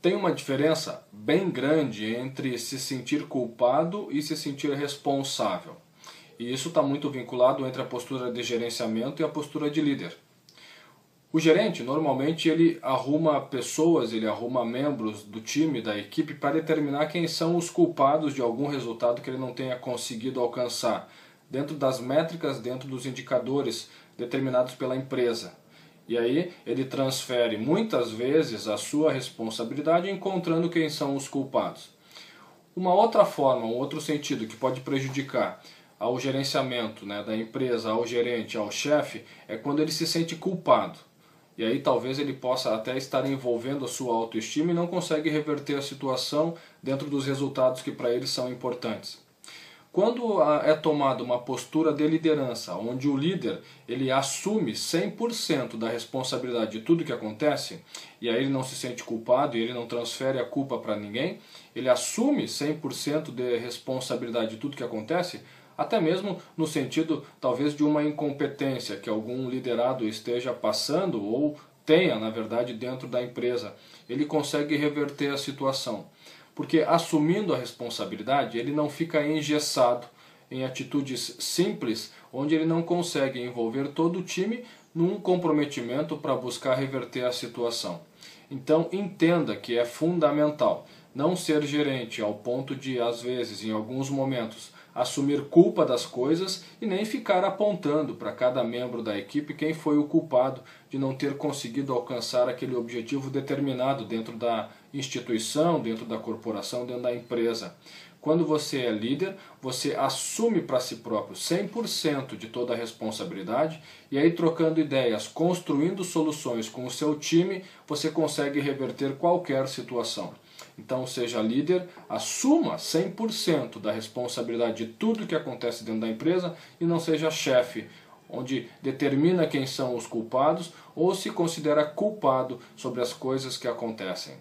Tem uma diferença bem grande entre se sentir culpado e se sentir responsável. E isso está muito vinculado entre a postura de gerenciamento e a postura de líder. O gerente, normalmente, ele arruma pessoas, ele arruma membros do time, da equipe, para determinar quem são os culpados de algum resultado que ele não tenha conseguido alcançar, dentro das métricas, dentro dos indicadores determinados pela empresa. E aí ele transfere muitas vezes a sua responsabilidade encontrando quem são os culpados. Uma outra forma, um outro sentido que pode prejudicar ao gerenciamento né, da empresa, ao gerente, ao chefe, é quando ele se sente culpado. E aí talvez ele possa até estar envolvendo a sua autoestima e não consegue reverter a situação dentro dos resultados que para ele são importantes. Quando é tomada uma postura de liderança, onde o líder ele assume 100% da responsabilidade de tudo que acontece, e aí ele não se sente culpado e ele não transfere a culpa para ninguém, ele assume 100% de responsabilidade de tudo que acontece, até mesmo no sentido talvez de uma incompetência que algum liderado esteja passando ou tenha, na verdade, dentro da empresa. Ele consegue reverter a situação. Porque assumindo a responsabilidade, ele não fica engessado em atitudes simples, onde ele não consegue envolver todo o time num comprometimento para buscar reverter a situação. Então entenda que é fundamental não ser gerente ao ponto de, às vezes, em alguns momentos, assumir culpa das coisas e nem ficar apontando para cada membro da equipe quem foi o culpado de não ter conseguido alcançar aquele objetivo determinado dentro da instituição, dentro da corporação, dentro da empresa. Quando você é líder, você assume para si próprio 100% de toda a responsabilidade e aí trocando ideias, construindo soluções com o seu time, você consegue reverter qualquer situação. Então seja líder, assuma 100% da responsabilidade de tudo que acontece dentro da empresa e não seja chefe, onde determina quem são os culpados ou se considera culpado sobre as coisas que acontecem.